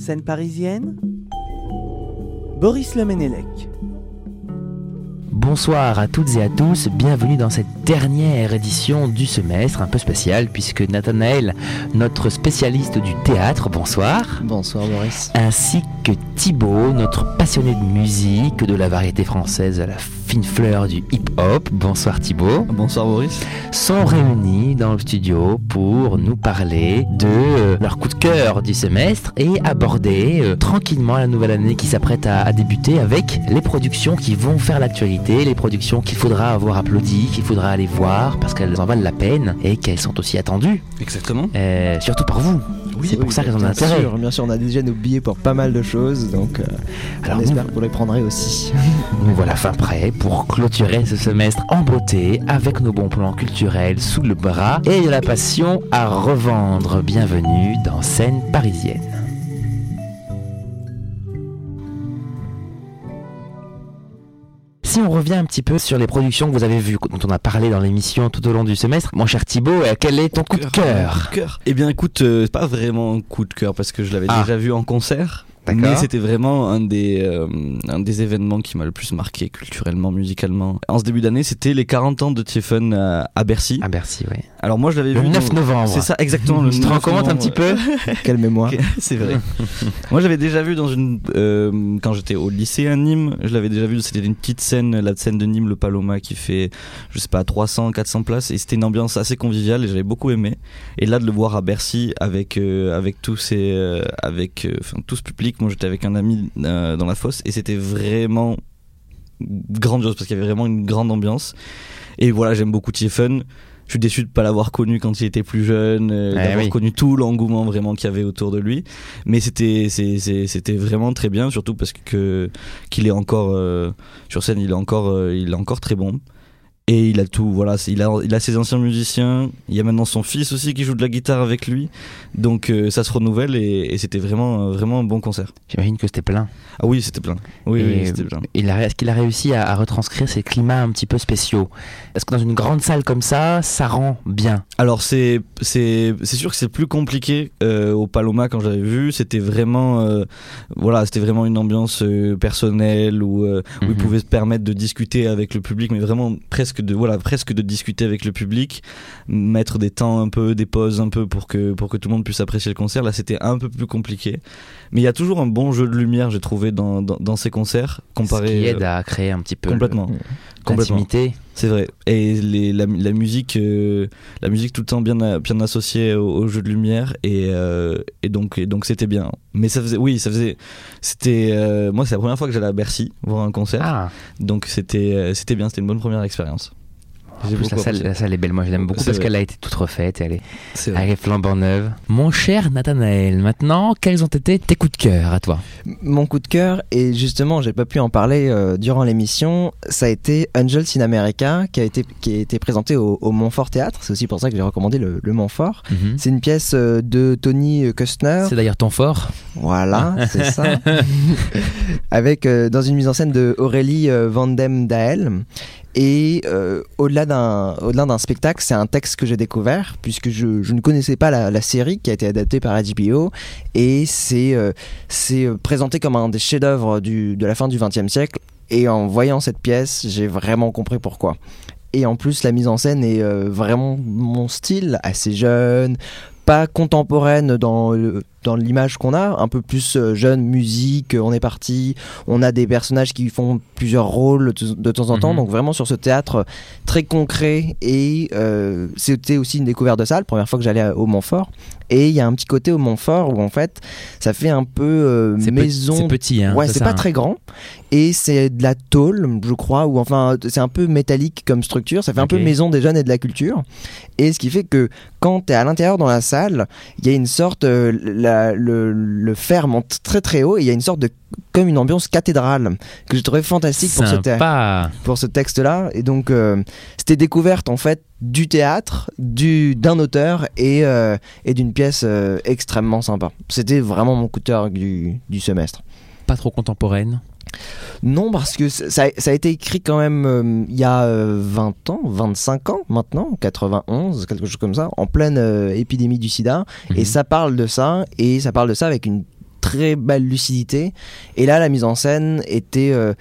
Scène parisienne Boris Lemenelec. Bonsoir à toutes et à tous, bienvenue dans cette dernière édition du semestre un peu spéciale puisque Nathanaël, notre spécialiste du théâtre, bonsoir. Bonsoir Boris. Ainsi que Thibaut, notre passionné de musique, de la variété française à la fine fleur du hip-hop, bonsoir Thibaut, Bonsoir Boris. sont réunis dans le studio pour nous parler de euh, leur coup de cœur du semestre et aborder euh, tranquillement la nouvelle année qui s'apprête à, à débuter avec les productions qui vont faire l'actualité, les productions qu'il faudra avoir applaudi, qu'il faudra aller voir parce qu'elles en valent la peine et qu'elles sont aussi attendues, Exactement. euh, surtout par vous. C'est pour ça qu'elles ont bien intérêt. sûr, bien sûr, on a déjà nos billets pour pas mal de choses, donc euh, Alors on nous, espère que vous les prendrez aussi. nous voilà fin prêts pour clôturer ce semestre en beauté avec nos bons plans culturels sous le bras et de la passion à revendre. Bienvenue dans Scène parisienne. Si on revient un petit peu sur les productions que vous avez vues, dont on a parlé dans l'émission tout au long du semestre, mon cher Thibaut, euh, quel est ton coup de cœur? Coup de cœur? Eh bien écoute, euh, pas vraiment un coup de cœur parce que je l'avais Ah. déjà vu en concert. Mais c'était vraiment un des, euh, un des événements qui m'a le plus marqué culturellement, musicalement. En ce début d'année, c'était les 40 ans de Tiefen à, à Bercy. Ah merci, oui. Alors moi je l'avais Le vu 9 dans- novembre. C'est ça exactement le Tu te 9 rends compte un novembre. petit peu Quelle mémoire. C'est vrai. Moi, j'avais déjà vu dans une euh, quand j'étais au lycée à Nîmes, je l'avais déjà vu. C'était une petite scène, la scène de Nîmes, le Paloma, qui fait, je sais pas, 300, 400 places, et c'était une ambiance assez conviviale et j'avais beaucoup aimé. Et là, de le voir à Bercy avec euh, avec tous ces, euh, avec, euh, enfin tout ce public. Moi, j'étais avec un ami euh, dans la fosse et c'était vraiment grandiose parce qu'il y avait vraiment une grande ambiance. Et voilà, j'aime beaucoup Tiefen. Je suis déçu de pas l'avoir connu quand il était plus jeune, euh, Eh d'avoir oui. connu tout l'engouement vraiment qu'il y avait autour de lui. Mais c'était c'était vraiment très bien, surtout parce que qu'il est encore euh, sur scène, il est encore euh, il est encore très bon. Et il a tout, voilà, il a, il a ses anciens musiciens, il y a maintenant son fils aussi qui joue de la guitare avec lui, donc euh, ça se renouvelle et, et c'était vraiment, euh, vraiment un bon concert. J'imagine que c'était plein. Ah oui, c'était plein. Oui, Et oui, c'était plein. Est-ce qu'il a réussi à, à retranscrire ces climats un petit peu spéciaux? Est-ce que dans une grande salle comme ça, ça rend bien? Alors c'est sûr que c'est plus compliqué euh, au Paloma quand j'avais vu. C'était vraiment euh, voilà, c'était vraiment une ambiance personnelle où, où ils pouvaient se permettre de discuter avec le public, mais vraiment presque de voilà presque de discuter avec le public, mettre des temps un peu, des pauses un peu pour que pour que tout le monde puisse apprécier le concert. Là, c'était un peu plus compliqué, mais il y a toujours un bon jeu de lumière, j'ai trouvé dans, dans dans ces concerts comparé Ce qui euh, aide à créer un petit peu complètement. le- L'intimité. C'est vrai. Et les, la, la musique, euh, la musique tout le temps bien, bien associée au, au jeu de lumière et, euh, et donc et donc c'était bien. Mais ça faisait, oui, ça faisait, c'était, euh, moi c'est la première fois que j'allais à Bercy voir un concert, Ah, donc c'était c'était bien, c'était une bonne première expérience. En J'ai plus, la salle, apprécié. la salle est belle. Moi, je l'aime beaucoup parce qu'elle a été toute refaite et elle est, C'est elle est flambant neuve. Mon cher Nathanaël, maintenant, quels ont été tes coups de cœur à toi? Mon coup de cœur, et justement, j'ai pas pu en parler euh, durant l'émission, ça a été Angels in America, qui a été, qui a été présenté au, au Montfort Théâtre. C'est aussi pour ça que j'ai recommandé le, le Montfort. C'est une pièce euh, de Tony Kustner. C'est d'ailleurs ton fort. Voilà, c'est ça. Avec euh, dans une mise en scène de Aurélie euh, Vandem Dael. Et euh, au-delà d'un au-delà d'un spectacle, c'est un texte que j'ai découvert puisque je, je ne connaissais pas la, série qui a été adaptée par HBO et c'est euh, c'est euh, présenté comme un des chefs-d'œuvre de la fin du XXe siècle. Et en voyant cette pièce, j'ai vraiment compris pourquoi. Et en plus, la mise en scène est vraiment mon style, assez jeune, pas contemporaine dans le- dans l'image qu'on a, un peu plus euh, jeune, musique, euh, on est parti, on a des personnages qui font plusieurs rôles de, temps en temps, Mhm. donc vraiment sur ce théâtre très concret et euh, c'était aussi une découverte de salle, première fois que j'allais au Montfort, et il y a un petit côté au Montfort où en fait ça fait un peu euh, maison c'est petit, hein, ouais, c'est pas hein. très grand. Et c'est de la tôle, je crois, ou enfin, c'est un peu métallique comme structure. Ça fait un peu maison des jeunes et de la culture. Et ce qui fait que quand tu es à l'intérieur dans la salle, il y a une sorte. euh, la- le, le fer monte très très haut et il y a une sorte de. comme une ambiance cathédrale que j'ai trouvé fantastique ce, pour ce texte-là. Et donc, euh, c'était découverte en fait du théâtre, du d'un auteur et, euh, et d'une pièce euh, extrêmement sympa. C'était vraiment mon coup de cœur du, du semestre. Pas trop contemporaine? Non, parce que ça, ça a été écrit quand même euh, il y a euh, 20 ans, 25 ans maintenant, 91, quelque chose comme ça, en pleine euh, épidémie du sida. Et Mhm. ça parle de ça, et ça parle de ça avec une très belle lucidité. Et là, la mise en scène était. euh,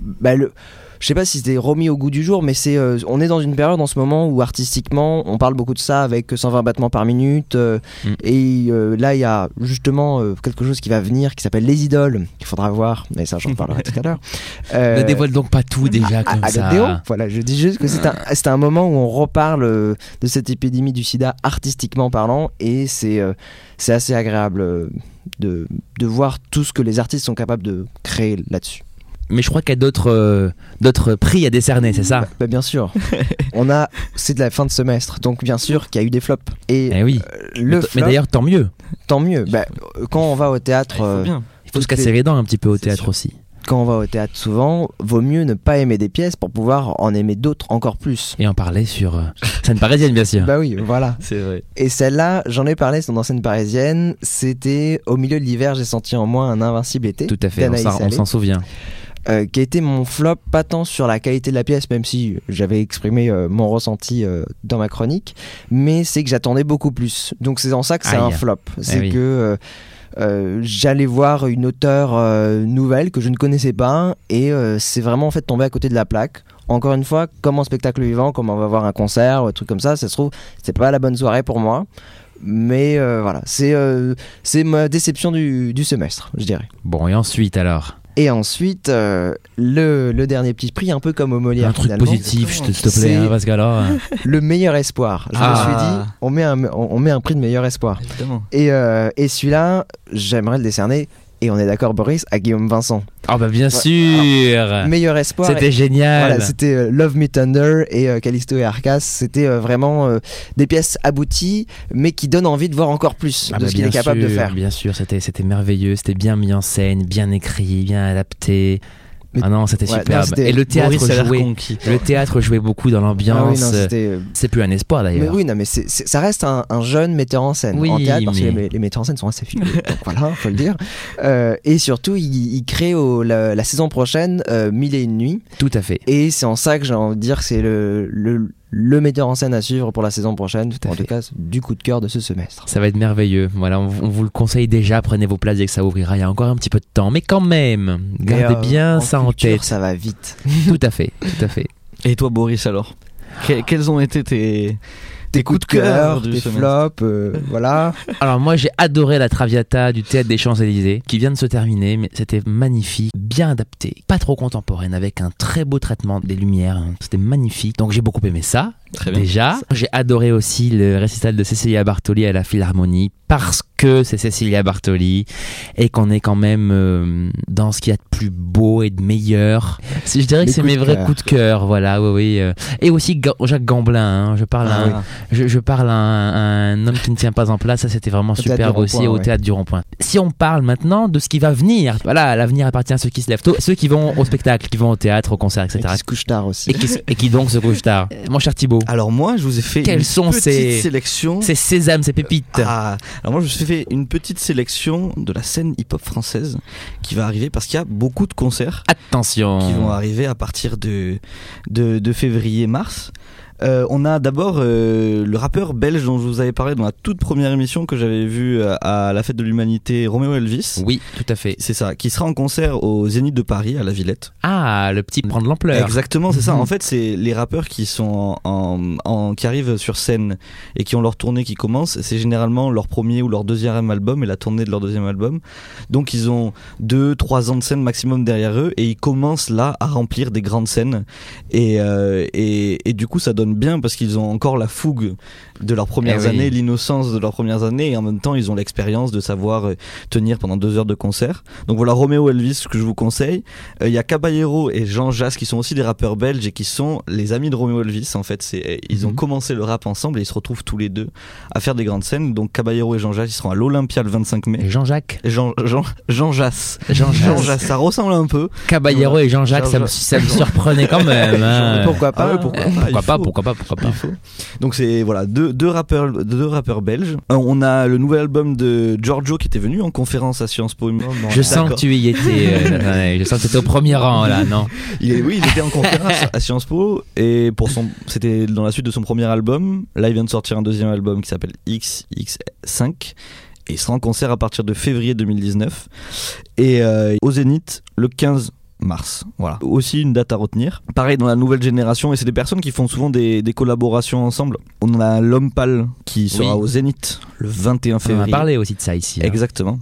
bah, le, je sais pas si c'était remis au goût du jour, mais c'est, euh, on est dans une période en ce moment où artistiquement, on parle beaucoup de ça avec 120 battements par minute. euh, Mm. Et euh, là, il y a justement euh, quelque chose qui va venir qui s'appelle Les Idoles, qu'il faudra voir, mais ça, j'en parlerai tout à l'heure. Ne Euh, dévoile donc pas tout déjà à- comme à ça. l'ADO. Voilà, je dis juste que c'est un, c'est un moment où on reparle euh, de cette épidémie du sida artistiquement parlant et c'est euh, c'est assez agréable de, de voir tout ce que les artistes sont capables de créer là-dessus. Mais je crois qu'il y a d'autres euh, d'autres prix à décerner, c'est ça Bah, bien sûr, on a c'est de la fin de semestre, donc bien sûr qu'il y a eu des flops. Et Eh oui. euh, Mais le t- mais flop, d'ailleurs, tant mieux. tant mieux. Bah, quand on va au théâtre, Il faut euh, bien. Il faut se casser les dents un petit peu au théâtre sûr. aussi. quand on va au théâtre souvent, vaut mieux ne pas aimer des pièces pour pouvoir en aimer d'autres encore plus. Et en parler sur scène parisienne, bien sûr. Bah oui, voilà. C'est vrai. Et celle-là, j'en ai parlé dans scène parisienne. C'était au milieu de l'hiver, j'ai senti en moi un invincible été. Tout à fait, on s'en souvient. Euh, qui a été mon flop, pas tant sur la qualité de la pièce, même si j'avais exprimé euh, mon ressenti euh, dans ma chronique, mais c'est que j'attendais beaucoup plus. Donc c'est en ça que c'est un flop. C'est oui. que j'allais voir une auteure nouvelle que je ne connaissais pas, et c'est vraiment en fait tombé à côté de la plaque. Encore une fois, comme en spectacle vivant, comme on va voir un concert ou un truc comme ça, ça se trouve, c'est pas la bonne soirée pour moi. Mais voilà, c'est c'est ma déception du, du semestre, je dirais. Bon, et ensuite alors? Et ensuite, euh, le, le dernier petit prix, un peu comme au Molière. Un truc finalement, positif, s'il te, plaît, hein, euh, Le meilleur espoir. Je Ah. me suis dit, on met un, on, on met un prix de meilleur espoir. Évidemment. Et, euh, et celui-là, j'aimerais le décerner, et on est d'accord, Boris, à Guillaume Vincent. Ah, bah bien sûr Meilleur espoir. C'était génial Voilà, c'était euh, Love Me Thunder et euh, Callisto et Arcas. C'était euh, vraiment euh, des pièces abouties, mais qui donnent envie de voir encore plus Ah de bah ce qu'il est capable de faire. Bien sûr, c'était c'était merveilleux, c'était bien mis en scène, bien écrit, bien adapté. Mais- ah non, c'était Ouais, superbe. non, Et le théâtre jouait, conquis. le théâtre jouait beaucoup dans Ah oui, l'ambiance. c'est plus un espoir Mais d'ailleurs. oui, non, mais ça reste un, un jeune metteur en scène Oui, en théâtre parce que mais- les, les metteurs en scène sont assez filés. donc voilà, faut le dire. Euh, et surtout, il, il crée au- la, la saison prochaine euh, Mille et une nuits. Tout à fait. Et c'est en ça que j'ai envie de dire que c'est le, le, le metteur en scène à suivre pour la saison prochaine. à en fait. tout cas, du coup de cœur de ce semestre. Ça va être merveilleux. Voilà, on, on vous le conseille déjà. Prenez vos places dès que ça ouvrira. Il y a encore un petit peu de temps, mais quand même, gardez euh, bien ça en culture, tête. Ça va vite. Tout à fait, tout à fait. Et toi, Boris, alors? Que- Quels ont été tes, Tes coups de cœur, tes flops, euh, voilà. Alors moi j'ai adoré la Traviata du théâtre des Champs-Élysées qui vient de se terminer mais c'était magnifique, bien adapté, pas trop contemporaine avec un très beau traitement des lumières, hein. c'était magnifique. Donc j'ai beaucoup aimé ça. Très bien. Déjà, j'ai adoré aussi le récital de Cecilia Bartoli à la Philharmonie parce que c'est Cecilia Bartoli et qu'on est quand même euh, dans ce qu'il y a de plus beau et de meilleur. Je dirais que c'est mes vrais coups de cœur, voilà, oui, oui. euh. Et aussi Ga- Jacques Gamblin, hein. je parle à un- Ah, je, je parle à un, un homme qui ne tient pas en place, ça c'était vraiment superbe aussi au ouais. théâtre du rond-point. Si on parle maintenant de ce qui va venir, voilà, l'avenir appartient à ceux qui se lèvent tôt, ceux qui vont au spectacle, qui vont au théâtre, au concert, Et etc. qui se couche tard aussi. Et qui, et qui donc se couchent tard. Euh, Mon cher Thibaut, Alors moi, je vous ai fait Quelles une sont petite ces- sélection. c'est Sésame, c'est Pépite. Ah, alors moi je me suis fait une petite sélection de la scène hip-hop française qui va arriver parce qu'il y a beaucoup de concerts Attention. qui vont arriver à partir de, de, de février-mars. Euh, on a d'abord euh, le rappeur belge dont je vous avais parlé dans la toute première émission que j'avais vue euh, à la fête de l'humanité, Roméo Elvis. Oui, tout à fait. C'est ça, qui sera en concert au Zénith de Paris à la Villette. Ah, le petit prend de l'ampleur. Exactement, c'est ça. Mhm. En fait, c'est les rappeurs qui sont en, en- qui arrivent sur scène et qui ont leur tournée qui commence. C'est généralement leur premier ou leur deuxième album et la tournée de leur deuxième album. Donc ils ont deux, trois ans de scène maximum derrière eux et ils commencent là à remplir des grandes scènes. Et euh, et, et du coup, ça donne bien parce qu'ils ont encore la fougue de leurs premières Eh oui. années, l'innocence de leurs premières années et en même temps ils ont l'expérience de savoir euh, tenir pendant deux heures de concert. Donc voilà Roméo Elvis que je vous conseille. Euh, Il y a Caballero et Jean Jass qui sont aussi des rappeurs belges et qui sont les amis de Roméo Elvis en fait. C'est, ils ont Mhm. commencé le rap ensemble et ils se retrouvent tous les deux à faire des grandes scènes. Donc Caballero et Jean Jass ils seront à l'Olympia le 25 mai. Jean-Jacques. Jean, Jean, Jean Jass. Jean Jean Jass. Ça ressemble un peu. Caballero et Jean-Jacques, ça, me- ça me surprenait quand même. hein. Pourquoi pas Ah ouais, pourquoi pas, Pourquoi pas, pourquoi pas, pourquoi pas. Donc c'est voilà deux, deux rappeurs deux rappeurs belges. Euh, on a le nouvel album de Giorgio qui était venu en conférence à Sciences Po. Je sens que tu y étais. euh, ouais, je sens que tu étais au premier rang là, non Il est, oui, il était en conférence à Sciences Po et pour son, c'était dans la suite de son premier album. Là, il vient de sortir un deuxième album qui s'appelle XX5 Et il sera en concert à partir de février 2019. Et euh, au Zénith, le 15 mars. Voilà. Aussi une date à retenir. Pareil dans la nouvelle génération, et c'est des personnes qui font souvent des, des collaborations ensemble. On a l'homme pâle qui sera Oui. au Zénith le 21 On a février. parlé aussi de ça ici. hein. Exactement.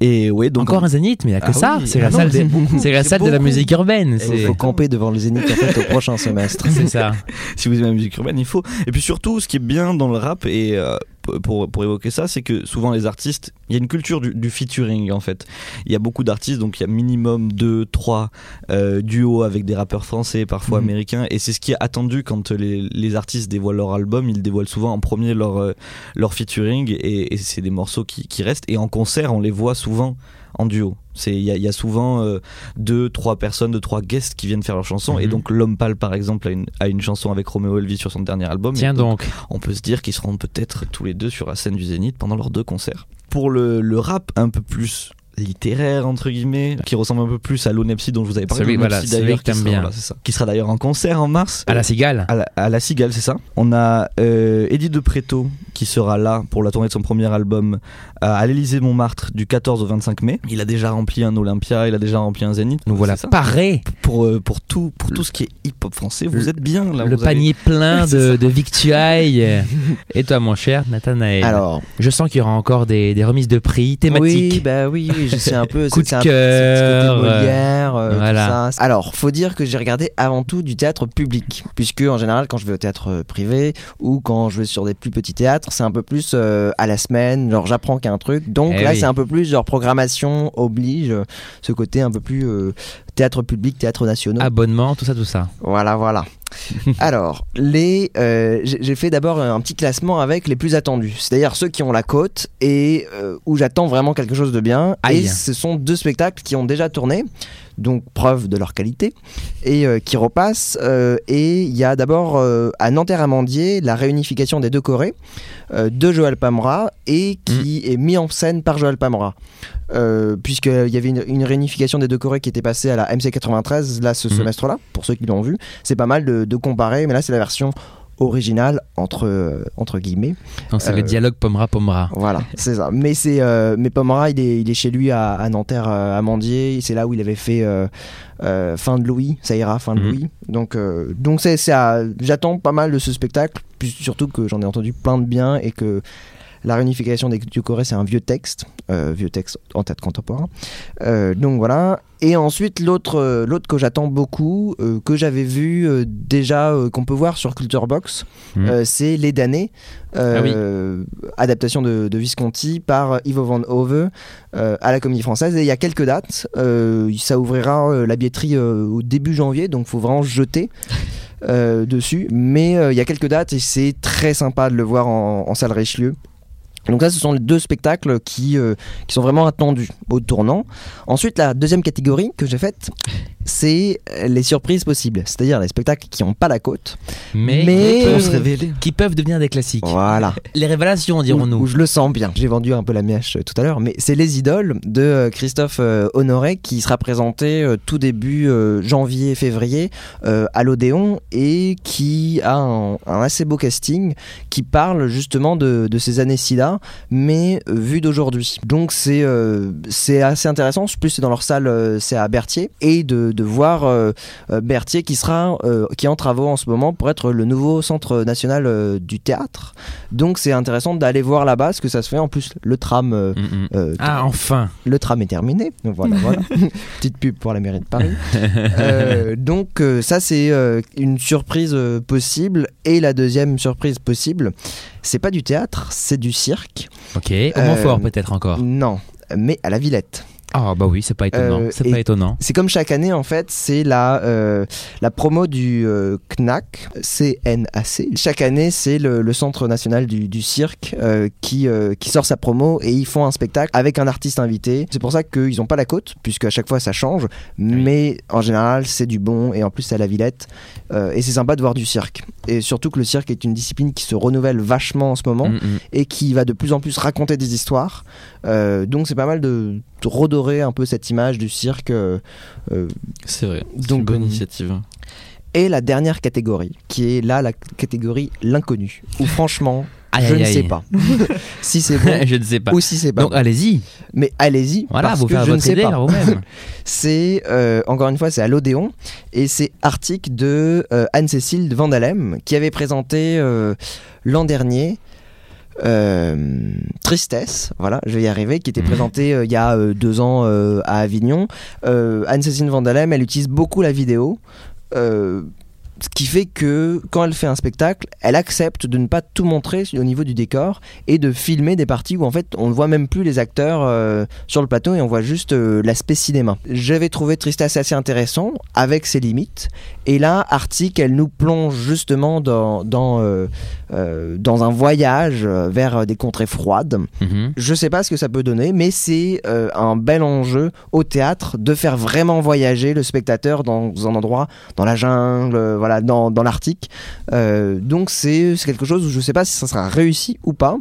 Et ouais, donc Encore un zénith, mais il n'y a que Ah ça. oui. C'est Ah la non, salle, c'est la salle de la musique urbaine. Il faut camper devant le Zénith en fait, au prochain semestre. c'est ça. si vous aimez la musique urbaine, il faut. Et puis surtout, ce qui est bien dans le rap, et euh, pour, pour évoquer ça, c'est que souvent les artistes, il y a une culture du, du featuring en fait. Il y a beaucoup d'artistes, donc il y a minimum 2, 3 euh, duos avec des rappeurs français, parfois Mhm. américains, et c'est ce qui est attendu quand les, les artistes dévoilent leur album, ils dévoilent souvent en premier leur, euh, leur featuring, et, et c'est des morceaux qui, qui restent, et en concert, on les voit souvent en duo. C'est il y, y a souvent euh, deux, trois personnes, deux, trois guests qui viennent faire leur chanson. Et Mhm. donc l'homme pâle, par exemple, a une, a une chanson avec Romeo Elvis sur son dernier album. Tiens donc. on peut se dire qu'ils seront peut-être tous les deux sur la scène du Zénith pendant leurs deux concerts. Pour le, le rap un peu plus littéraire entre guillemets qui ressemble un peu plus à l'Onepsi dont je vous avais parlé Celui- voilà, celui d'ailleurs qui voilà, c'est ça. qui sera d'ailleurs en concert en mars À la cigale. à la, à la Cigale, c'est ça. On a euh, Eddie De Preto qui sera là pour la tournée de son premier album à, l'Élysée Montmartre du 14 au 25 mai. Il a déjà rempli un Olympia, il a déjà rempli un Zénith. Nous voilà parés. pour euh, pour tout pour tout ce qui est hip-hop français. Vous Le- êtes bien là. Le vous avez- panier plein de victuailles. Et toi, mon cher Nathanaël Alors, Je sens qu'il y aura encore des, des remises de prix thématiques. Oui, bah oui, oui, je sais un peu. Coup c'est- de c'est un- c'est côté cœur, Molière, euh, tout voilà. ça. Alors, faut dire que j'ai regardé avant tout du théâtre public, puisque en général, quand je vais au théâtre euh, privé ou quand je vais sur des plus petits théâtres, c'est un peu plus euh, à la semaine. Genre, j'apprends qu'il y a un truc. Donc Eh là, oui. c'est un peu plus genre programmation oblige, ce côté un peu plus euh, théâtre public, théâtre national. Abonnement, tout ça, tout ça. Voilà, voilà. Alors, les, euh, j'ai fait d'abord un petit classement avec les plus attendus, c'est-à-dire ceux qui ont la côte et euh, où j'attends vraiment quelque chose de bien. Aïe. Et ce sont deux spectacles qui ont déjà tourné, donc preuve de leur qualité, et euh, qui repassent. euh, et il y a d'abord euh, à Nanterre-Amandier la réunification des deux Corées de Joël Pamora et qui est mis en scène par Joël Pamora. Euh, Puisqu'il y avait une, une réunification des deux Corées qui était passée à la MC93 là ce Mhm. semestre-là, pour ceux qui l'ont vu. C'est pas mal de, de comparer, mais là c'est la version originale entre, entre guillemets. Donc c'est Euh, le dialogue Pomera-Pomera. Voilà, c'est ça. Mais c'est euh, mais Pomera, il est, il est chez lui à, à Nanterre, euh, à Mandier. C'est là où il avait fait euh, euh, Fin de Louis, ça ira, Fin de Mhm. Louis. Donc euh, donc c'est j'attends pas mal de ce spectacle, puis surtout que j'en ai entendu plein de bien et que la réunification des du Corée, c'est un vieux texte, euh, vieux texte en tête contemporain. Euh, donc voilà. Et ensuite l'autre euh, l'autre que j'attends beaucoup, euh, que j'avais vu déjà, qu'on peut voir sur Culture Box, Mhm. c'est Les Damnés, euh, adaptation de, de Visconti par Ivo Van Hove à la Comédie Française. Et il y a quelques dates. Ça ouvrira la billetterie au début janvier, donc faut vraiment jeter. euh, dessus, mais euh, il y a quelques dates et c'est très sympa de le voir en, en salle Richelieu. Donc ça, ce sont les deux spectacles qui, euh, qui sont vraiment attendus au tournant. Ensuite, la deuxième catégorie que j'ai faite, c'est les surprises possibles, c'est-à-dire les spectacles qui n'ont pas la côte. Mais, mais- qui, peuvent, se révéler. qui peuvent devenir des classiques. Voilà. Les révélations, dirons-nous. où je le sens bien. J'ai vendu un peu la mèche euh, tout à l'heure, mais c'est Les Idoles de euh, Christophe euh, Honoré qui sera présenté euh, tout début euh, janvier-février euh, à l'Odéon et qui a un, un assez beau casting qui parle justement de, de ces années SIDA, mais euh, vu d'aujourd'hui. Donc c'est euh, c'est assez intéressant. En plus, c'est dans leur salle, euh, c'est à Berthier, et de, de voir euh, euh, Berthier qui sera euh, qui est en travaux en ce moment pour être le nouveau centre national euh, du théâtre. Donc c'est intéressant d'aller voir là-bas ce que ça se fait. En plus, le tram, euh, Mm, mm. euh, Ah, enfin le tram est terminé. Donc voilà, voilà. Petite pub pour la mairie de Paris. Euh, donc euh, ça c'est euh, une surprise euh, possible. Et la deuxième surprise possible, c'est pas du théâtre, c'est du cirque. Ok. Au Montfort, Euh, peut-être encore? Non, mais à la Villette. Ah, bah oui, c'est pas étonnant. Euh, c'est et- pas étonnant. C'est comme chaque année en fait, c'est la, euh, la promo du euh, CNAC, CNAC. Chaque année, c'est le, le Centre national du, du cirque euh, qui, qui sort sa promo et ils font un spectacle avec un artiste invité. C'est pour ça qu'ils n'ont pas la côte, puisque à chaque fois ça change, mais en général c'est du bon et en plus c'est à la Villette. Et c'est sympa de voir du cirque. Et surtout que le cirque est une discipline qui se renouvelle vachement en ce moment Mm, mm. et qui va de plus en plus raconter des histoires. Donc c'est pas mal de, de un peu cette image du cirque. euh, euh, C'est vrai. Donc, une bonne initiative. et la dernière catégorie, qui est là la catégorie l'inconnu, où franchement Aïe, je aïe, ne aïe. sais pas si c'est bon je ne sais pas. ou si c'est pas Donc allez-y. Mais allez-y, Voilà, parce vous que faire je ne votre sais idée pas. vous-même. C'est euh, encore une fois c'est à l'Odéon et c'est article de euh, Anne-Cécile Vandalem qui avait présenté euh, l'an dernier Tristesse, voilà, je vais y arriver, qui était Mhm. présenté euh, il y a euh, deux ans euh, à Avignon. Euh, Anne-Cécile Vandalem, elle utilise beaucoup la vidéo. Ce qui fait que quand elle fait un spectacle, elle accepte de ne pas tout montrer au niveau du décor et de filmer des parties où en fait on ne voit même plus les acteurs euh, sur le plateau et on voit juste euh, l'aspect cinéma. J'avais trouvé Tristesse assez intéressant avec ses limites et là Arctic elle nous plonge justement dans, dans, euh, dans un voyage vers des contrées froides. Mhm. Je sais pas ce que ça peut donner, mais c'est un bel enjeu au théâtre de faire vraiment voyager le spectateur dans un endroit, dans la jungle, euh, voilà, dans, dans l'Arctique. Euh, donc c'est quelque chose où je sais pas si ça sera réussi ou pas,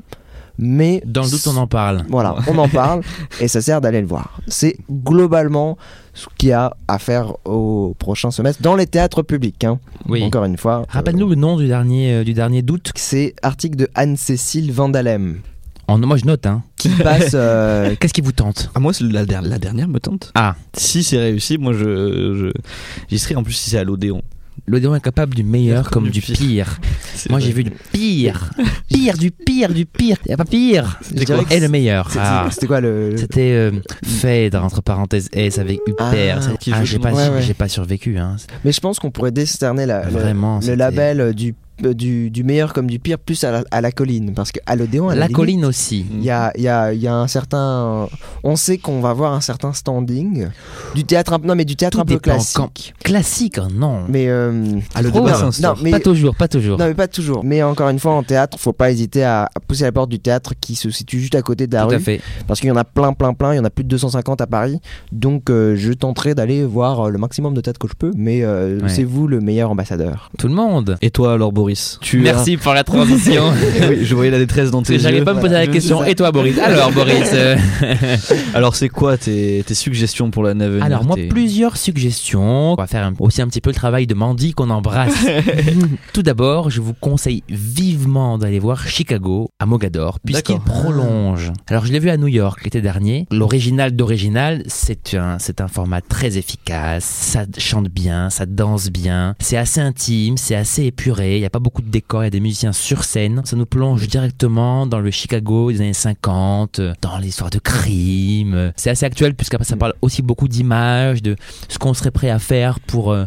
mais Dans le doute, on en parle. voilà, on en parle et ça sert d'aller le voir. C'est globalement ce qu'il y a à faire au prochain semestre dans les théâtres publics. hein. Oui. Encore une fois. euh, Rappelle-nous le nom du dernier, euh, du dernier doute. c'est article de Anne-Cécile Vandalem En, moi, je note. Hein. qui passe. euh, Qu'est-ce qui vous tente? Ah, moi, c'est la, la dernière me tente. Ah, Si c'est réussi, moi, je, je j'y serai en plus si c'est à l'Odéon. l'Odéon est capable du meilleur comme du pire. Moi, j'ai vu du pire. Pire, du pire, du pire. Y a pas pire. Et le meilleur. c'était Ah. quoi le. le- C'était euh, Phèdre, entre parenthèses, S avec Huppert. Ah, ah, j'ai le pas. Ouais, ouais. pas survécu. Hein. Mais je pense qu'on pourrait décerner la, le- Vraiment. le, c'était- label euh, du, du, du meilleur comme du pire plus à la, à la colline. Parce qu'à l'Odéon, à la, La limite, colline aussi. Il y a, il y, a, il y a un certain. On sait qu'on va avoir un certain standing. Du théâtre un, non, mais du théâtre Tout un peu classique. quand- Classique, oh non. Mais. euh, hein. non, mais, Pas toujours, pas toujours. non, mais pas toujours. Mais encore une fois, en théâtre, faut pas hésiter à, à pousser la porte du théâtre qui se situe juste à côté de la Tout rue. à fait. Parce qu'il y en a plein, plein, plein. Il y en a plus de 250 à Paris. Donc, euh, je tenterai d'aller voir euh, le maximum de théâtre que je peux. Mais euh, Ouais. c'est vous le meilleur ambassadeur. Tout le monde. Et toi, alors, Boris tu Merci pour la transition. Oui, je voyais la détresse dans tes yeux. pas à me poser Voilà, la question. Et toi, Boris? Alors, Boris. euh, Alors, c'est quoi tes, tes suggestions pour l'année à venir Alors, moi, plusieurs suggestions. On va faire un- aussi un petit peu le travail de Mandy qu'on embrasse. Tout d'abord, je vous conseille vivement d'aller voir Chicago à Mogador, puisqu'il prolonge. Alors, je l'ai vu à New York l'été dernier. L'original d'original, c'est un, c'est un format très efficace. Ça chante bien, ça danse bien. C'est assez intime, c'est assez épuré. Il n'y a pas beaucoup de décors, il y a des musiciens sur scène. Ça nous plonge directement dans le Chicago des années 50, euh, dans l'histoire de crime. Euh, C'est assez actuel, puisqu'après, ça parle aussi beaucoup d'images, de ce qu'on serait prêt à faire pour. euh,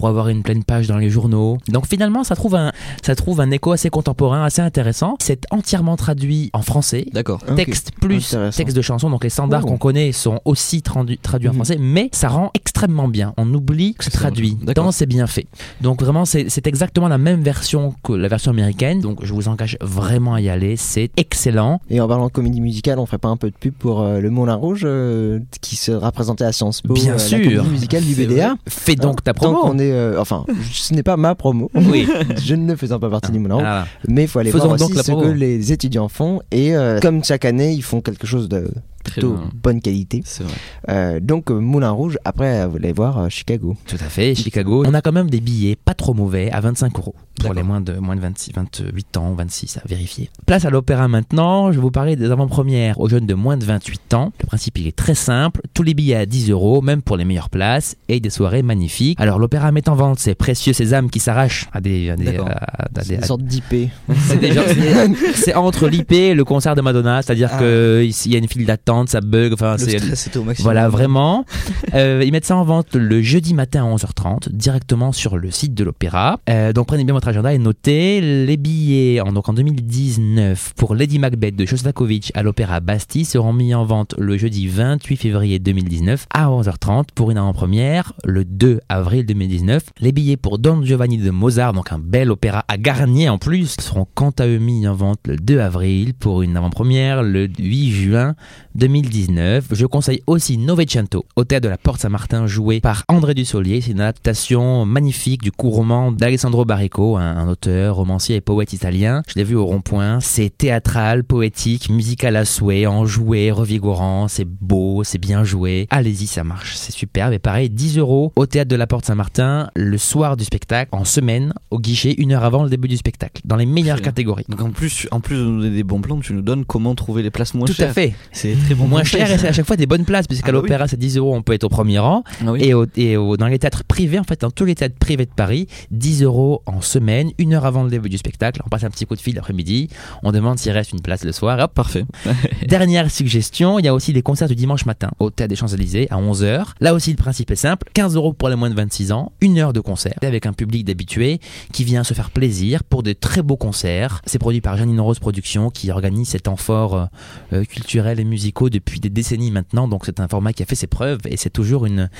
pour avoir une pleine page dans les journaux. Donc finalement, ça trouve un, ça trouve un écho assez contemporain, assez intéressant. C'est entièrement traduit en français. D'accord. Ok. Texte plus texte de chanson, donc les standards Oh. qu'on connaît sont aussi traduits, en Mhm. français, mais ça rend extrêmement bien. On oublie que c'est traduit, D'accord. tant c'est bien fait. Donc vraiment, c'est c'est exactement la même version que la version américaine, donc je vous engage vraiment à y aller, c'est excellent. Et en parlant de comédie musicale, on ferait pas un peu de pub pour euh, le Moulin Rouge euh, qui sera présenté à Sciences Po, Bien euh, sûr. la comédie musicale du BDA. Fais donc ta promo. est, euh, enfin, ce n'est pas ma promo. Oui. Je ne faisant pas partie du Moulin. Voilà. Mais il faut aller Faisons voir aussi ce promo. que les étudiants font. Et euh, comme chaque année, ils font quelque chose de plutôt bonne qualité. Vrai. Euh, donc euh, Moulin Rouge, après vous allez voir euh, Chicago. Tout à fait, Chicago. On a quand même des billets pas trop mauvais à 25 euros pour les moins de, moins de 26, 28 ans, 26 à vérifier. Place à l'opéra maintenant. Je vais vous parler des avant-premières aux jeunes de moins de 28 ans. Le principe il est très simple. Tous les billets à 10 euros, même pour les meilleures places et des soirées magnifiques. Alors l'opéra met en vente ces précieux sésames qui s'arrachent à des, à des, à- à C'est des- une à- sorte d'IP. c'est entre l'IP et le concert de Madonna, c'est-à-dire Ah. que il y a une file d'attente, ça bug, enfin c'est au maximum. voilà, vraiment. Euh, ils mettent ça en vente le jeudi matin à 11h30, directement sur le site de l'opéra. Euh, donc prenez bien votre agenda et notez les billets en, donc en 2019 pour Lady Macbeth de Shostakovich à l'opéra Bastille seront mis en vente le jeudi 28 février 2019 à 11h30 pour une avant-première le 2 avril 2019. Les billets pour Don Giovanni de Mozart, donc un bel opéra à Garnier en plus, seront quant à eux mis en vente le 2 avril pour une avant-première le 8 juin 2019. Je conseille aussi Novecento au théâtre de la Porte Saint-Martin joué par André Dussolier. C'est une adaptation magnifique du court roman d'Alessandro Barrico, un, un auteur, romancier et poète italien. Je l'ai vu au rond-point. C'est théâtral, poétique, musical à souhait, enjoué, revigorant. C'est beau, c'est bien joué. Allez-y, ça marche, c'est superbe. Et pareil, 10 euros au théâtre de la Porte Saint-Martin le soir du spectacle, en semaine, au guichet, une heure avant le début du spectacle, dans les meilleures catégories. Donc en plus, en plus de nous donner des bons plans, tu nous donnes comment trouver les places moins Tout chères. à fait. C'est très bon. Moins cher et c'est à chaque fois des bonnes places, puisqu'à Ah bah oui. l'opéra c'est 10 euros, on peut être au premier rang. Ah oui. Et, au- et au- dans les théâtres privés, en fait, dans tous les théâtres privés de Paris, 10 euros en semaine, une heure avant le début du spectacle. On passe un petit coup de fil l'après-midi, on demande s'il reste une place le soir. Hop. Parfait. Dernière suggestion, il y a aussi des concerts du dimanche matin au théâtre des Champs-Élysées à 11h. Là aussi, le principe est simple 15 euros pour les moins de 26 ans, une heure de concert avec un public d'habitués qui vient se faire plaisir pour de très beaux concerts. C'est produit par Janine Rose Productions qui organise cet amphore euh, culturel et depuis des décennies maintenant. Donc c'est un format qui a fait ses preuves et c'est toujours une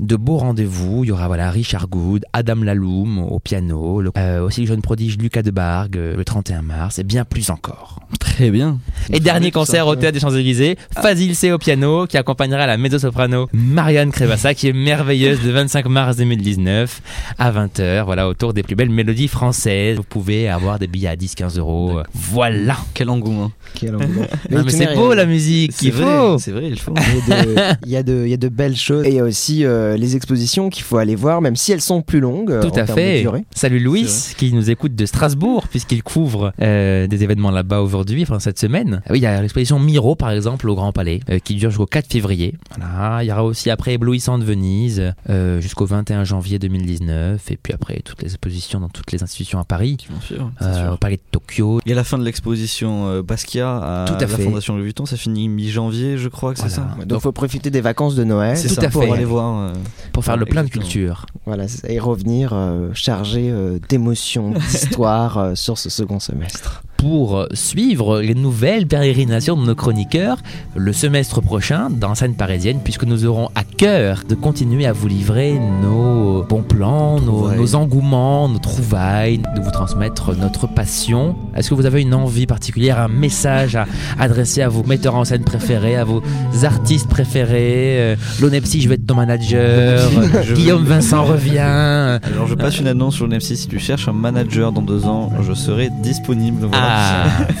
de beaux rendez-vous. Il y aura voilà Richard Good, Adam Laloum au piano, le- euh, aussi le jeune prodige Lucas Debargue euh, le 31 mars et bien plus encore. Très bien. Et dernier concert au théâtre des Champs-Élysées, Fazil C au piano qui accompagnera la mezzo-soprano Marianne Crevassa qui est merveilleuse le 25 mars 2019 à 20h, voilà autour des plus belles mélodies françaises. Vous pouvez avoir des billets à 10-15 euros. Voilà. Quel engouement. Quel engouement. Mais c'est beau la musique C'est qu'il vrai. faut. C'est vrai, il faut. Il y, a de, il, y a de, il y a de belles choses. Et il y a aussi euh, les expositions qu'il faut aller voir, même si elles sont plus longues. euh, Tout en à termes de fait. durée. Salut Louis qui nous écoute de Strasbourg puisqu'il couvre euh, des événements là-bas aujourd'hui, enfin cette semaine. Ah Oui, il y a l'exposition Miro par exemple au Grand Palais euh, qui dure jusqu'au 4 février. Voilà, il y aura aussi après Éblouissant de Venise euh, jusqu'au 21 janvier 2019 et puis après toutes les expositions dans toutes les institutions à Paris, sûr. euh, au Palais de Tokyo. Il y a la fin de l'exposition euh, Basquiat à, Tout à la fait. Fondation Louis Vuitton. Ça finit mi-janvier, je crois que c'est Voilà. ça. Donc, il faut profiter des vacances de Noël. C'est Tout ça, à pour fait. aller voir. Euh, pour faire le plein de culture. Voilà, et revenir euh, chargé euh, d'émotions, d'histoire sur ce second semestre. Pour suivre les nouvelles pérégrinations de nos chroniqueurs le semestre prochain dans scène parisienne, puisque nous aurons à cœur de continuer à vous livrer nos bons plans, nos, engouements, nos trouvailles, de vous transmettre notre passion. Est-ce que vous avez une envie particulière, un message à adresser à vos metteurs en scène préférés, à vos artistes préférés? Euh, L'Onepsi, je vais être ton manager. Je- Guillaume Vincent revient. Alors je passe une annonce sur MC. Si tu cherches un manager dans deux ans, je serai disponible. Voilà. Ah,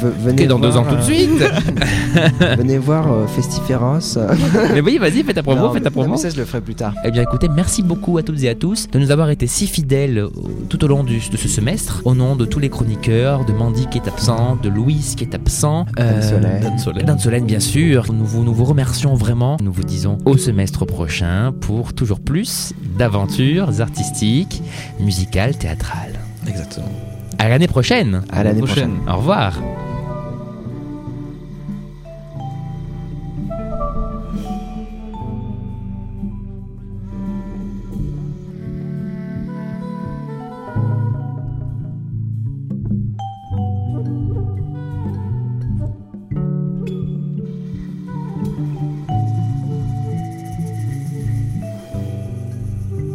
V- venez dans deux voir, ans tout de euh, suite. Venez voir euh, Festiféros. euh, Mais oui, vas-y, fais ta promo, non, fais ta promo. ça, je le ferai plus tard. Eh bien écoutez, merci beaucoup à toutes et à tous de nous avoir été si fidèles euh, tout au long du- de ce semestre. Au nom de tous les chroniqueurs, de Mandy qui est absent, de Louise qui est absent, Anne Solène. Dan Solène. d'Anne Solène bien sûr. Nous vous, nous vous remercions vraiment. Nous vous disons au semestre prochain pour toujours plus d'aventures artistiques, musicales, théâtrales. Exactement. À l'année prochaine. À l'année prochaine. Au revoir.